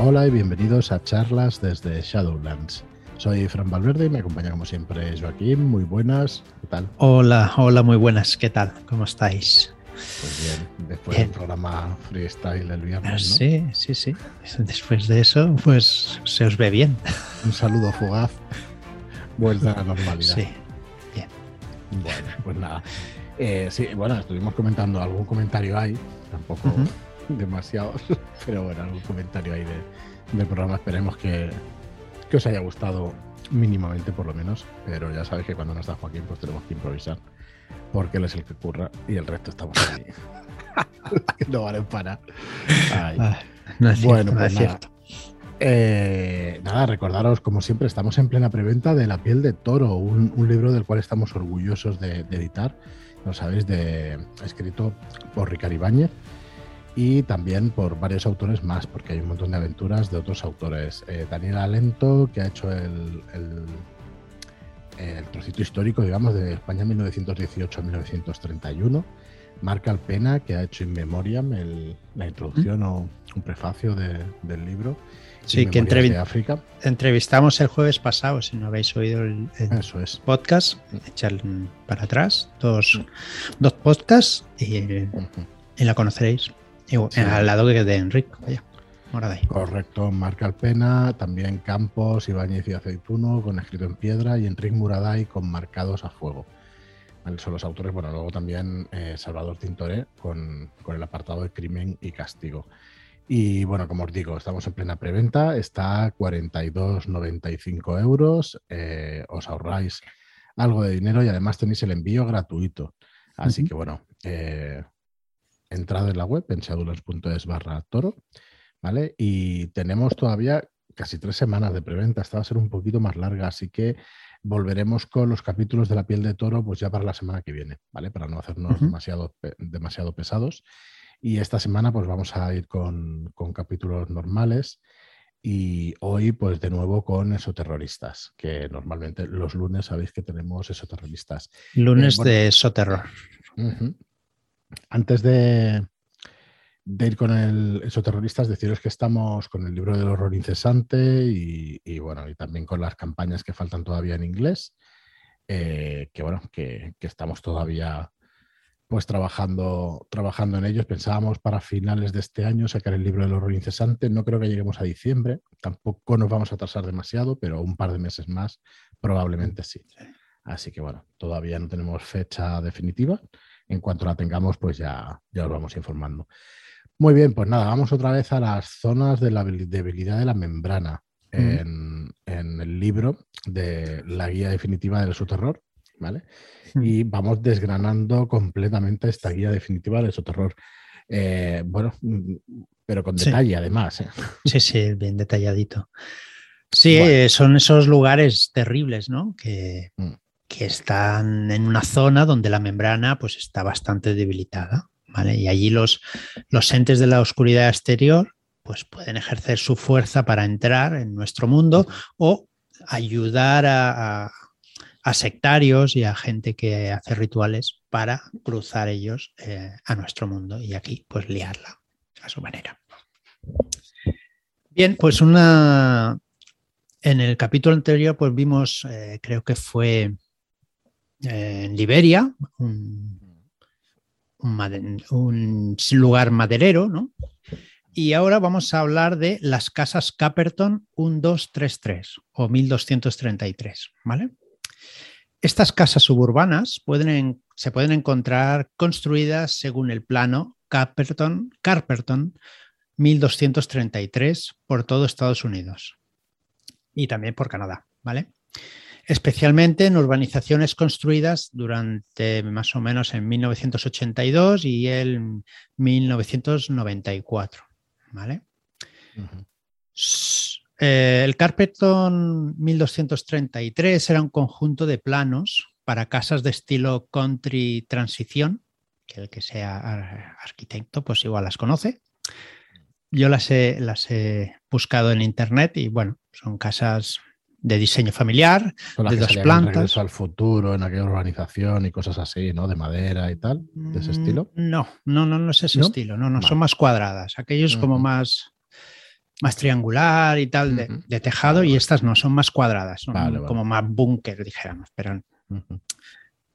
Hola y bienvenidos a charlas desde Shadowlands. Soy Fran Valverde y me acompaña como siempre Joaquín. Muy buenas, ¿qué tal? Hola, hola, muy buenas, ¿qué tal? ¿Cómo estáis? Pues bien, después del programa Freestyle el viernes. ¿no? Sí, sí, sí. Después de eso, pues se os ve bien. Un saludo fugaz. Vuelta a la normalidad. Sí, bien. Bueno, pues nada. Eh, sí, bueno, estuvimos comentando algún comentario ahí, tampoco. demasiados, pero bueno, algún comentario ahí de, del programa. Esperemos que, que os haya gustado mínimamente por lo menos, pero ya sabéis que cuando no está Joaquín pues tenemos que improvisar, porque él es el que curra y el resto estamos ahí. no valen para. Ah, no es Bueno, cierto, no pues es nada. cierto. Eh, nada, recordaros, como siempre, estamos en plena preventa de La piel de toro, un, un libro del cual estamos orgullosos de, de editar, lo sabéis, de, escrito por Ricard Ibáñez y también por varios autores más, porque hay un montón de aventuras de otros autores. Eh, Daniel Alento, que ha hecho el, el, el trocito histórico, digamos, de España 1918-1931. Marc Alpena, que ha hecho In Memoriam el- la introducción o un prefacio de- del libro. Sí, In que entrevi- de África. Entrevistamos el jueves pasado, si no habéis oído el, el Eso es. podcast, echar para atrás, dos, dos podcasts y la conoceréis. Sí. Al lado que de Enrique, vaya. Ahora de ahí. Correcto, Marc Alpena, también Campos, Ibáñez y Aceituno, con escrito en piedra, y Enrique Muraday con marcados a fuego. Vale, Son los autores, bueno, luego también eh, Salvador Tintoré con, con el apartado de crimen y castigo. Y bueno, como os digo, estamos en plena preventa, está a 42,95 euros, eh, os ahorráis algo de dinero y además tenéis el envío gratuito. Así que bueno, eh, entrad en la web en shadowlands.es barra toro, ¿vale? Y tenemos todavía casi tres semanas de preventa, esta va a ser un poquito más larga, así que volveremos con los capítulos de la piel de toro pues ya para la semana que viene, ¿vale? Para no hacernos demasiado, demasiado pesados. Y esta semana pues vamos a ir con, con capítulos normales y hoy pues de nuevo con esoterroristas, que normalmente los lunes sabéis que tenemos esoterroristas. Lunes Eh, bueno. de Soterror. Ujú. Antes de, de ir con el esoterroristas, deciros que estamos con el libro del horror incesante y, y, bueno, y también con las campañas que faltan todavía en inglés, eh, que bueno, que, que estamos todavía pues trabajando, trabajando en ellos. Pensábamos para finales de este año sacar el libro del horror incesante. No creo que lleguemos a diciembre, tampoco nos vamos a atrasar demasiado, pero un par de meses más probablemente sí. Así que bueno, todavía no tenemos fecha definitiva. En cuanto la tengamos, pues ya, ya os vamos informando. Muy bien, pues nada, vamos otra vez a las zonas de la debilidad de la membrana en, en el libro de la guía definitiva del terror, ¿vale? Y vamos desgranando completamente esta guía definitiva del terror. Eh, bueno, mm, pero con Sí. detalle además. ¿eh? Sí, sí, bien detalladito. Sí, Bueno. eh, son esos lugares terribles, ¿no? Que, Mm. Que están en una zona donde la membrana pues, está bastante debilitada, ¿vale? Y allí los, los entes de la oscuridad exterior pues, pueden ejercer su fuerza para entrar en nuestro mundo o ayudar a, a- a sectarios y a gente que hace rituales para cruzar ellos eh, a nuestro mundo y aquí pues liarla a su manera. Bien, pues una. En el capítulo anterior, pues vimos, eh, creo que fue en Liberia, un, un lugar maderero, ¿no? Y ahora vamos a hablar de las casas Caperton 1233 o 1233, ¿vale? Estas casas suburbanas pueden en- se pueden encontrar construidas según el plano Caperton, Carperton 1233 por todo Estados Unidos y también por Canadá, ¿vale? Especialmente en urbanizaciones construidas durante más o menos en 1982 y el 1994, ¿vale? Eh, el Carpeton 1233 era un conjunto de planos para casas de estilo country transición, que el que sea ar- arquitecto pues igual las conoce. Yo las he, las he buscado en internet y bueno, son casas de diseño familiar, de dos plantas. Regreso al futuro, en aquella urbanización y cosas así, ¿no? De madera y tal, de ese Mm, estilo. No, no, no, no es ese ¿No? estilo, no, no, Vale. son más cuadradas, aquellos como más más triangular y tal, de, tejado, y estas no, son más cuadradas, son Vale, como más búnker, dijéramos, pero.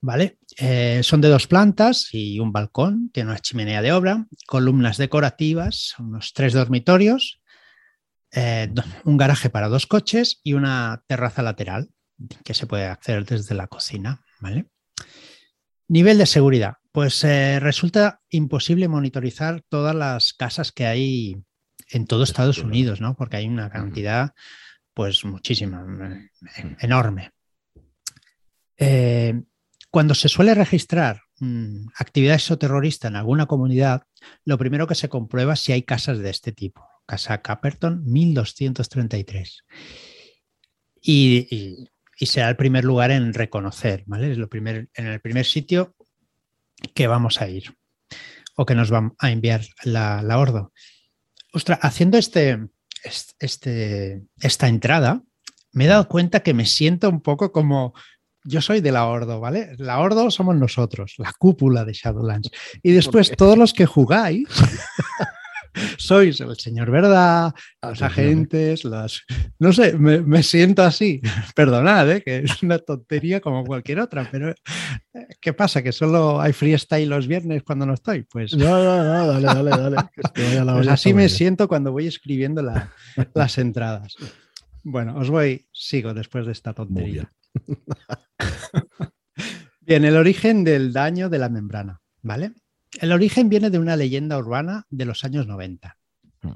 ¿vale? Eh, son de dos plantas y un balcón, tiene una chimenea de obra, columnas decorativas, unos tres dormitorios, eh, un garaje para dos coches y una terraza lateral que se puede acceder desde la cocina, ¿vale? Nivel de seguridad. Pues eh, resulta imposible monitorizar todas las casas que hay en todo Estados. Unidos, ¿no? Porque hay una cantidad, pues muchísima, eh, enorme. Eh, cuando se suele registrar mm, actividad exoterrorista en alguna comunidad, lo primero que se comprueba es si hay casas de este tipo. Casa Caperton 1233. Y, y- y será el primer lugar en reconocer, ¿vale? Es lo primer, en el primer sitio que vamos a ir o que nos va a enviar la, la Ordo. Ostras, haciendo este, es- este, esta entrada, me he dado cuenta que me siento un poco como yo soy de la Ordo, ¿vale? La Ordo somos nosotros, la cúpula de Shadowlands. Y después todos los que jugáis sois el señor verdad, los agentes, los... No sé, me, me siento así. Perdonad, ¿eh? que es una tontería como cualquier otra, pero eh, ¿qué pasa? ¿Que solo hay freestyle los viernes cuando no estoy? Pues, No, no, no, dale, dale, dale. que la pues así me siento cuando voy escribiendo la- las entradas. Bueno, os voy, sigo después de esta tontería. Bien, el origen del daño de la membrana, ¿vale? El origen viene de una leyenda urbana de los años 90. Mm.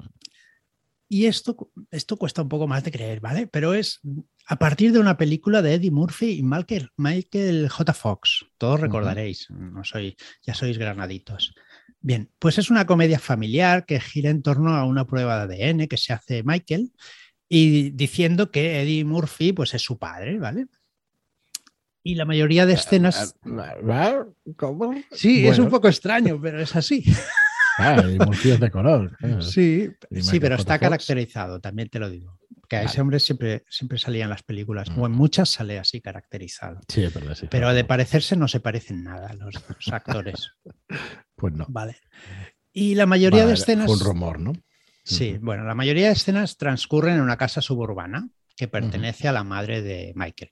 Y esto, esto cuesta un poco más de creer, ¿vale? Pero es a partir de una película de Eddie Murphy y Michael, Michael J. Fox. Todos recordaréis, no soy, ya sois granaditos. Bien, pues es una comedia familiar que gira en torno a una prueba de ADN que se hace Michael y diciendo que Eddie Murphy pues es su padre, ¿vale? Y la mayoría de escenas... ¿Cómo? Sí, es un poco extraño, pero es así. Ah, y de color. claro. Sí, sí, pero está Fox. caracterizado, también te lo digo. Que a ese hombre siempre, siempre salía en las películas, o en Mm. muchas sale así caracterizado. Sí, es verdad, sí. Pero de parecerse no se parecen nada los, los actores. Pues no. Vale. Y la mayoría de escenas. Fue un rumor, ¿no? Sí, bueno, la mayoría de escenas transcurren en una casa suburbana que pertenece a la madre de Michael.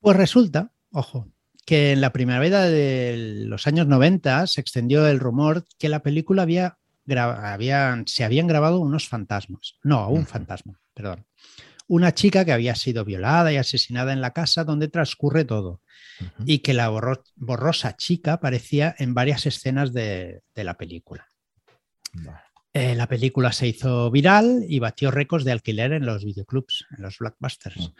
Pues resulta, ojo, que en la primavera de los años 90 se extendió el rumor que la película había, habían- se habían grabado unos fantasmas. No, un fantasma, perdón. Una chica que había sido violada y asesinada en la casa donde transcurre todo y que la borro- borrosa chica aparecía en varias escenas de- de la película. Eh, la película se hizo viral y batió récords de alquiler en los videoclubs, en los blockbusters.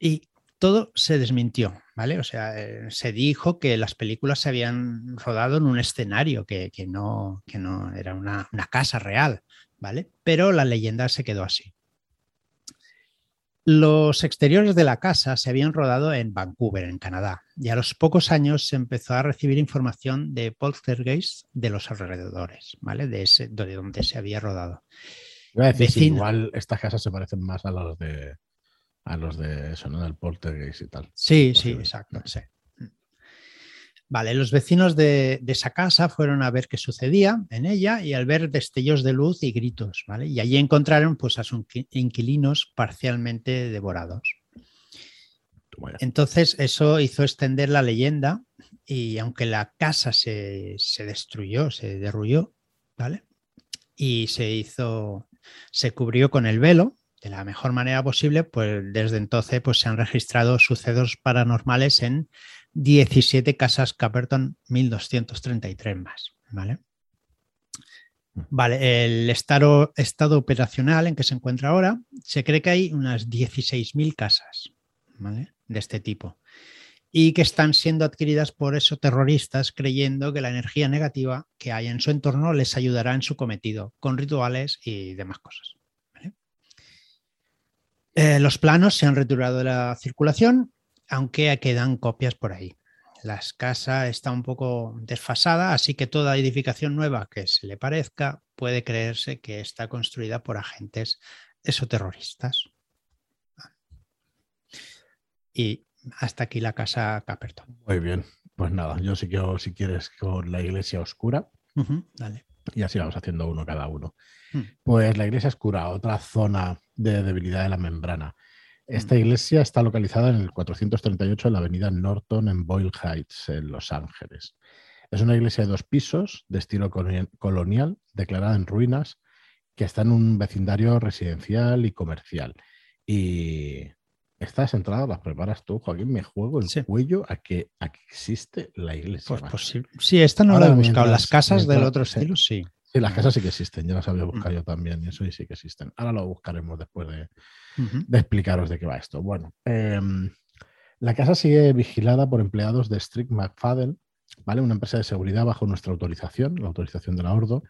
Y todo se desmintió, ¿vale? O sea, eh, se dijo que las películas se habían rodado en un escenario, que, que no, que no era una, una casa real, ¿vale? Pero la leyenda se quedó así. Los exteriores de la casa se habían rodado en Vancouver, en Canadá, y a los pocos años se empezó a recibir información de poltergeist de los alrededores, ¿vale? De, ese, de donde se había rodado. Iba a decir, sí, Vecino. igual estas casas se parecen más a los de a los de eso, ¿no? Del poltergeist y tal. Sí, sí, Posible. exacto. sí. Vale, los vecinos de, de esa casa fueron a ver qué sucedía en ella y al ver destellos de luz y gritos, ¿vale? Y allí encontraron pues, a sus inqui- inquilinos parcialmente devorados. Entonces eso hizo extender la leyenda y aunque la casa se, se destruyó, se derrulló, ¿vale? Y se hizo, se cubrió con el velo de la mejor manera posible, pues desde entonces pues, se han registrado sucesos paranormales en 17 casas Caperton 1233 más, ¿vale? Vale, el estado, estado operacional en que se encuentra ahora, se cree que hay unas 16.000 casas, ¿vale? De este tipo. Y que están siendo adquiridas por esos terroristas creyendo que la energía negativa que hay en su entorno les ayudará en su cometido, con rituales y demás cosas. Eh, los planos se han retirado de la circulación, aunque quedan copias por ahí. La casa está un poco desfasada, así que toda edificación nueva que se le parezca puede creerse que está construida por agentes esoterroristas. Y hasta aquí la casa Caperton. Muy bien. Pues nada, yo sí que si quieres con la iglesia oscura. Dale. Y así vamos haciendo uno cada uno. Hmm. Pues la iglesia oscura, otra zona de debilidad de la membrana. Esta Mm. iglesia está localizada en el 438 en la avenida Norton en Boyle Heights, en Los Ángeles. Es una iglesia de dos pisos, de estilo colonia- colonial, declarada en ruinas, que está en un vecindario residencial y comercial. Y estas entradas las preparas tú, Joaquín. Me juego el Sí. cuello a que, a que existe la iglesia. Pues, pues sí. Sí, esta no Ahora, la he buscado. mientras- Las casas del otro estilo, sí. Sí, las casas sí que existen, ya las había buscado Mm. yo también, y eso sí que existen. Ahora lo buscaremos después de explicaros de qué va esto. Bueno, em, la casa sigue vigilada por empleados de Strict McFadden, ¿vale? Una empresa de seguridad bajo nuestra autorización, la autorización de la Ordo.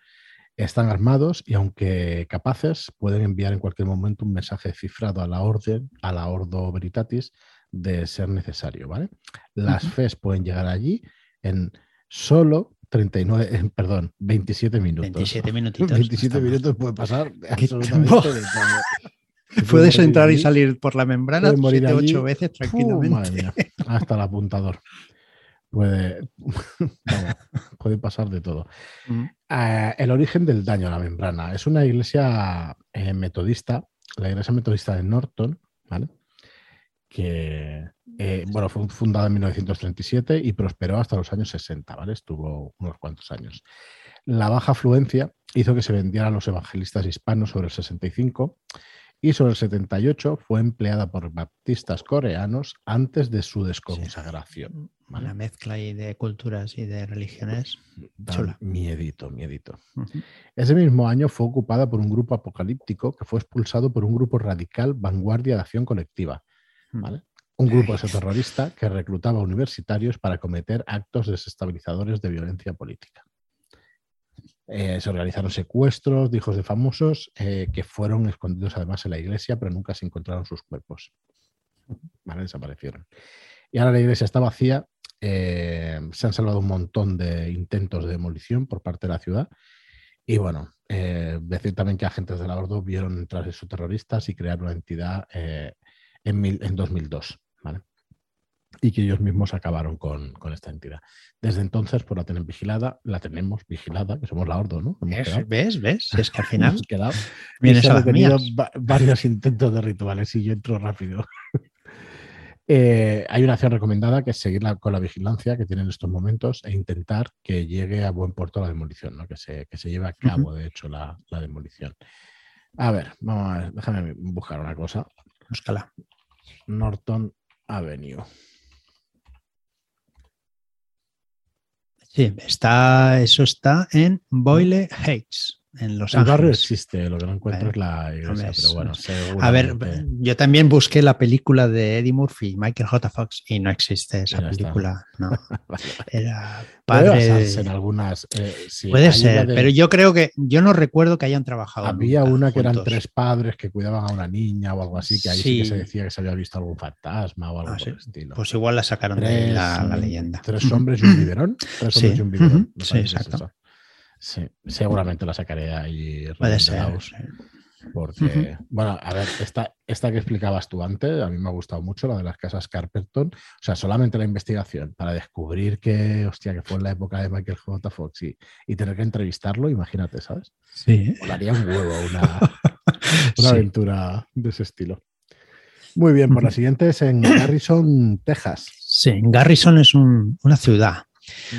Están armados y aunque capaces, pueden enviar en cualquier momento un mensaje cifrado a la orden, a la Ordo Veritatis, de ser necesario, ¿vale? Las Ujú. FES pueden llegar allí en solo 39, eh, perdón, 27 minutos. 27 minutitos. 27 Estamos- minutos puede pasar ¿Qué absolutamente de Puedes entrar y salir por la membrana puede morir 7 allí. 8 veces tranquilamente. madre mía, hasta el apuntador. Puede, vamos, puede pasar de todo. Mm. Eh, el origen del daño a la membrana. Es una iglesia eh, metodista, la iglesia metodista de Norton, ¿vale? que eh, bueno, fue fundada en 1937 y prosperó hasta los años 60, ¿vale? Estuvo unos cuantos años. La baja afluencia hizo que se vendieran los evangelistas hispanos sobre el 65 y sobre el 78 fue empleada por baptistas coreanos antes de su desconsagración. ¿vale? Una mezcla ahí de culturas y de religiones. Da chula. Miedito, miedito. Ese mismo año fue ocupada por un grupo apocalíptico que fue expulsado por un grupo radical Vanguardia de Acción Colectiva. ¿vale? Un grupo terrorista que reclutaba universitarios para cometer actos desestabilizadores de violencia política. Eh, se organizaron secuestros de hijos de famosos eh, que fueron escondidos además en la iglesia, pero nunca se encontraron sus cuerpos. Desaparecieron. Y ahora la iglesia está vacía. eh, se han salvado un montón de intentos de demolición por parte de la ciudad. Y bueno, decir también que agentes de la Ordo vieron entrar esos terroristas y crear una entidad en, mil- en 2002, ¿vale? Y que ellos mismos acabaron con, con esta entidad. Desde entonces, pues la tienen vigilada, la tenemos vigilada, que somos la Ordo, ¿no? ¿Ves? ¿Ves? ¿Ves? Es que al final Hemos quedado. Vienes a mías. va- varios intentos de rituales y yo entro rápido. Eh, hay una acción recomendada que es seguirla con la vigilancia que tiene en estos momentos e intentar que llegue a buen puerto la demolición, ¿no? que, se, que se lleve a cabo, de hecho, la, la demolición. A ver, vamos a ver, déjame buscar una cosa. Búscala. Norton Avenue. Sí, está, eso está en Boyle Heights, en Los El barrio existe, lo que no encuentro es la iglesia, pero bueno, A ver, yo también busqué la película de Eddie Murphy y Michael J. Fox y no existe esa película. No. Vale. Era padre. en algunas. eh, sí, Puede ser, de- pero yo creo que yo no recuerdo que hayan trabajado. Había nunca una que eran tres padres que cuidaban a una niña o algo así, que ahí sí, que se decía que se había visto algún fantasma o algo Ah, por sí. el estilo. Pues igual la sacaron de la, la leyenda. Tres hombres y un biberón. Tres hombres y un biberón. me sí, exacto. Sí, seguramente la sacaré ahí. Puede ser. Porque, bueno, a ver, esta, esta que explicabas tú antes, a mí me ha gustado mucho, la de las casas Carpenton. O sea, solamente la investigación para descubrir que, hostia, que fue en la época de Michael J. Fox y, y tener que entrevistarlo, imagínate, ¿sabes? Sí. Molaría un huevo una, una Sí. aventura de ese estilo. Muy bien, por la Ujú. siguiente es en Garrison, Texas. Sí, Garrison es un- una ciudad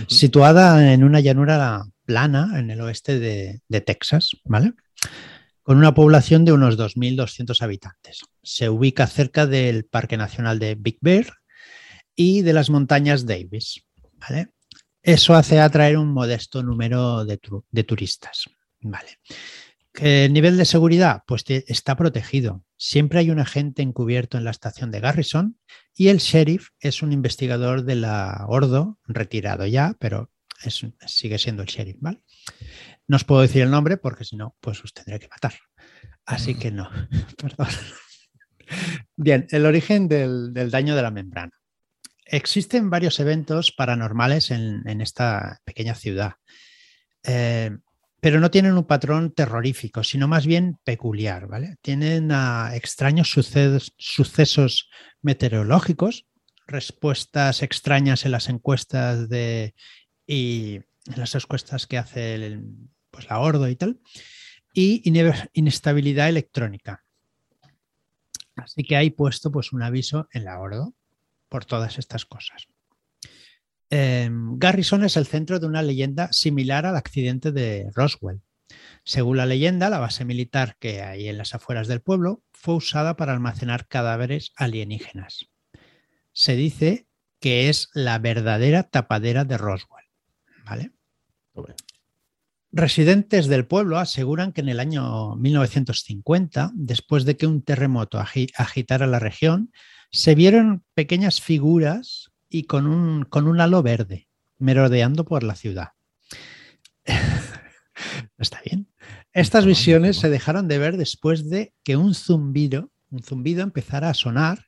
situada en una llanura plana en el oeste de, Texas, ¿vale? Con una población de unos 2.200 habitantes. Se ubica cerca del Parque Nacional de Big Bear y de las montañas Davis, ¿vale? Eso hace atraer un modesto número de, tu- de turistas, ¿vale? ¿Qué nivel de seguridad? Pues está protegido. Siempre hay un agente encubierto en la estación de Garrison y el sheriff es un investigador de la Ordo, retirado ya, pero es- sigue siendo el sheriff, ¿vale? No os puedo decir el nombre porque si no, pues os tendré que matar. Así que no, perdón. Bien, el origen del, del daño de la membrana. Existen varios eventos paranormales en, en esta pequeña ciudad, eh, pero no tienen un patrón terrorífico, sino más bien peculiar, ¿vale? Tienen ah, extraños sucesos, sucesos meteorológicos, respuestas extrañas en las encuestas de y las encuestas que hace el- pues la Ordo y tal, y inestabilidad electrónica. Así que hay puesto pues un aviso en la Ordo por todas estas cosas. Em, Garrison es el centro de una leyenda similar al accidente de Roswell. Según la leyenda, la base militar que hay en las afueras del pueblo fue usada para almacenar cadáveres alienígenas. Se dice que es la verdadera tapadera de Roswell. ¿Vale? Residentes del pueblo aseguran que en el año 1950, después de que un terremoto agitara la región, se vieron pequeñas figuras y con un, con un halo verde merodeando por la ciudad. Está bien. Estas visiones se dejaron de ver después de que un zumbido, un zumbido empezara a sonar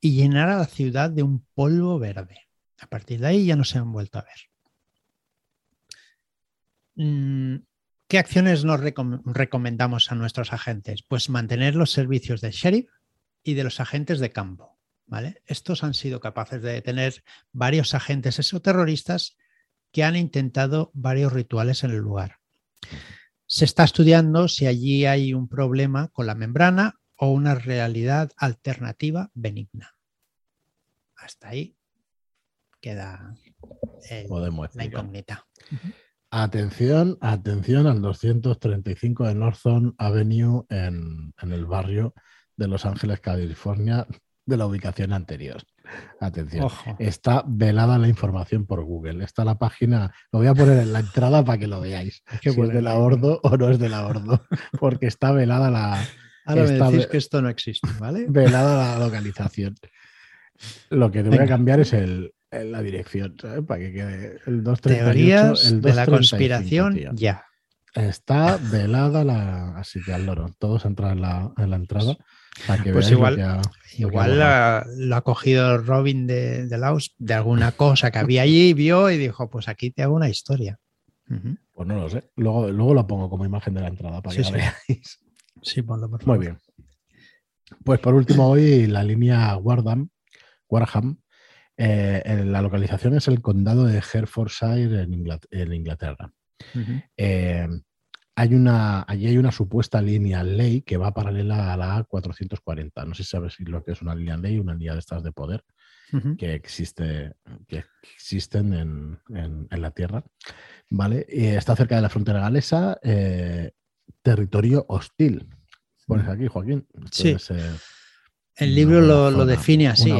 y llenara la ciudad de un polvo verde. A partir de ahí ya no se han vuelto a ver. Mm, ¿Qué acciones nos recomendamos a nuestros agentes? Pues mantener los servicios del sheriff y de los agentes de campo. ¿vale? Estos han sido capaces de detener varios agentes exoterroristas que han intentado varios rituales en el lugar. Se está estudiando si allí hay un problema con la membrana o una realidad alternativa benigna. Hasta ahí queda la incógnita. Atención, atención al 235 de Northern Avenue en, el barrio de Los Ángeles, California, de la ubicación anterior. Atención. Está velada la información por Google. Está la página, lo voy a poner en la entrada para que lo veáis. si es de la Ordo o no es de la Ordo, porque está velada la. Ahora me decís que esto no existe, ¿vale? Velada la localización. Lo que te voy a cambiar es el, la dirección, ¿sabes? Para que quede el 238. Teorías de la conspiración, ya. Está velada la. Así que al loro. Todos entran en la, en la entrada. Para que pues igual, igual lo ha cogido Robin de, de Laos de alguna cosa que había allí, vio y dijo: Pues aquí te hago una historia. Pues no lo sé. Luego, luego lo pongo como imagen de la entrada para que sí. veáis. Sí, ponlo por favor. Muy bien. Pues por último, hoy la línea Wardham, Warham eh, la localización es el condado de Herefordshire en, Inglaterra. Eh, hay una, allí hay una supuesta línea ley que va paralela a la A440. No sé si sabes lo que es una línea ley, una línea de estas de poder que, existe, que existen en, la Tierra. ¿vale? Y está cerca de la frontera galesa, eh, territorio hostil. Pones aquí, Joaquín. sí. El libro lo, define así.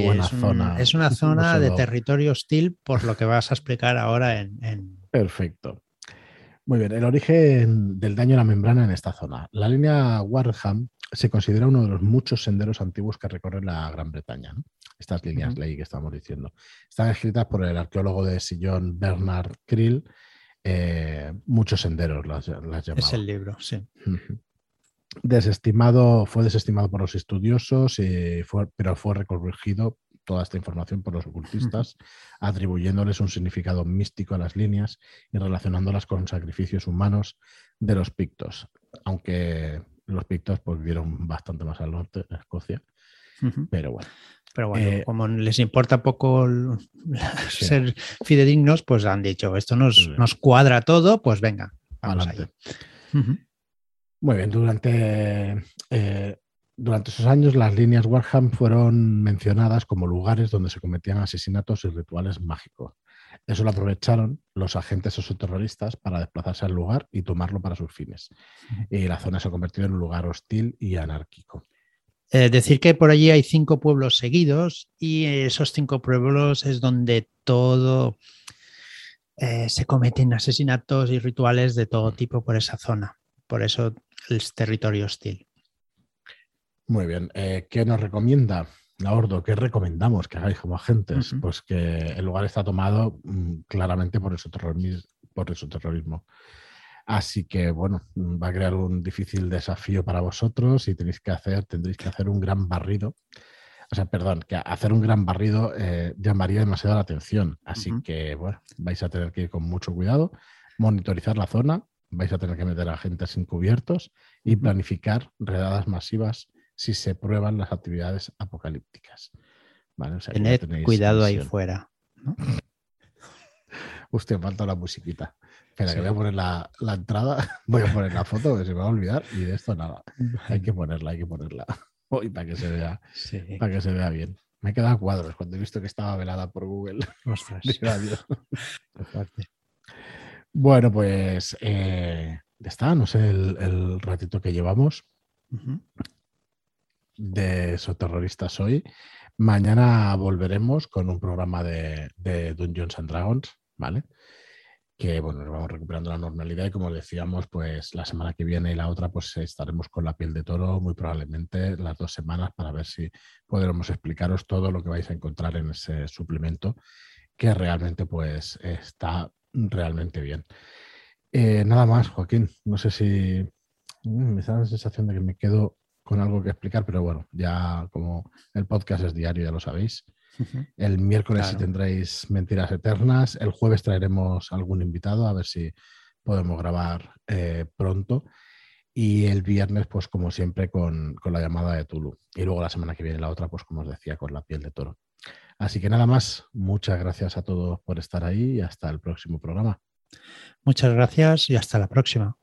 es, una zona de territorio hostil, por lo que vas a explicar ahora en, Perfecto. Muy bien, el origen del daño a la membrana en esta zona. La línea Warham se considera uno de los muchos senderos antiguos que recorre la Gran Bretaña. Estas líneas ley que estamos diciendo. Están escritas por el arqueólogo de Sillón Bernard Krill. Eh, muchos senderos las, las Es el libro, sí desestimado, fue desestimado por los estudiosos, eh, pero fue recorregido toda esta información por los ocultistas, atribuyéndoles un significado místico a las líneas y relacionándolas con sacrificios humanos de los pictos, aunque los pictos pues, vivieron bastante más al norte, en Escocia, pero bueno. Pero bueno, eh, como les importa poco ser fidedignos, pues han dicho, esto nos, nos cuadra todo, pues venga, vamos Adelante. Muy bien, durante, eh, durante esos años las líneas Warham fueron mencionadas como lugares donde se cometían asesinatos y rituales mágicos. Eso lo aprovecharon los agentes terroristas para desplazarse al lugar y tomarlo para sus fines. Y la zona se ha convertido en un lugar hostil y anárquico. Eh, decir que por allí hay cinco pueblos seguidos y esos cinco pueblos es donde todo eh, se cometen asesinatos y rituales de todo tipo por esa zona. Por eso el territorio hostil. Muy bien. Eh, ¿Qué nos recomienda la Ordo? ¿Qué recomendamos que hagáis como agentes? Pues que el lugar está tomado mm, claramente por eso terrorismo. Así que, bueno, va a crear un difícil desafío para vosotros y tenéis que hacer, tendréis que hacer un gran barrido. O sea, perdón, que hacer un gran barrido eh, llamaría demasiado la atención. Así que, bueno, vais a tener que ir con mucho cuidado, monitorizar la zona vais a tener que meter a agentes encubiertos y planificar redadas masivas si se prueban las actividades apocalípticas. ¿Vale? Tened cuidado ahí fuera. Usted falta la musiquita. Espera, que voy a poner la, entrada, voy a poner la foto, que se me va a olvidar, y de esto nada. Hay que ponerla, hay que ponerla. Hoy para que se vea, para que se vea bien. Me he quedado cuadros cuando he visto que estaba velada por Google. Bueno, pues eh, está, no sé el, ratito que llevamos de esos terroristas hoy. Mañana volveremos con un programa de, de Dungeons and Dragons, ¿vale? que bueno, nos vamos recuperando la normalidad y como decíamos, pues la semana que viene y la otra, pues estaremos con la piel de toro muy probablemente las dos semanas para ver si podremos explicaros todo lo que vais a encontrar en ese suplemento que realmente pues está realmente bien. Eh, nada más, Joaquín, no sé si mm, me da la sensación de que me quedo con algo que explicar, pero bueno, ya como el podcast es diario, ya lo sabéis. El miércoles tendréis Mentiras Eternas. El jueves traeremos algún invitado a ver si podemos grabar eh, pronto. Y el viernes, pues como siempre, con, la llamada de Tulu. Y luego la semana que viene la otra, pues como os decía, con la piel de toro. Así que nada más, muchas gracias a todos por estar ahí y hasta el próximo programa. Muchas gracias y hasta la próxima.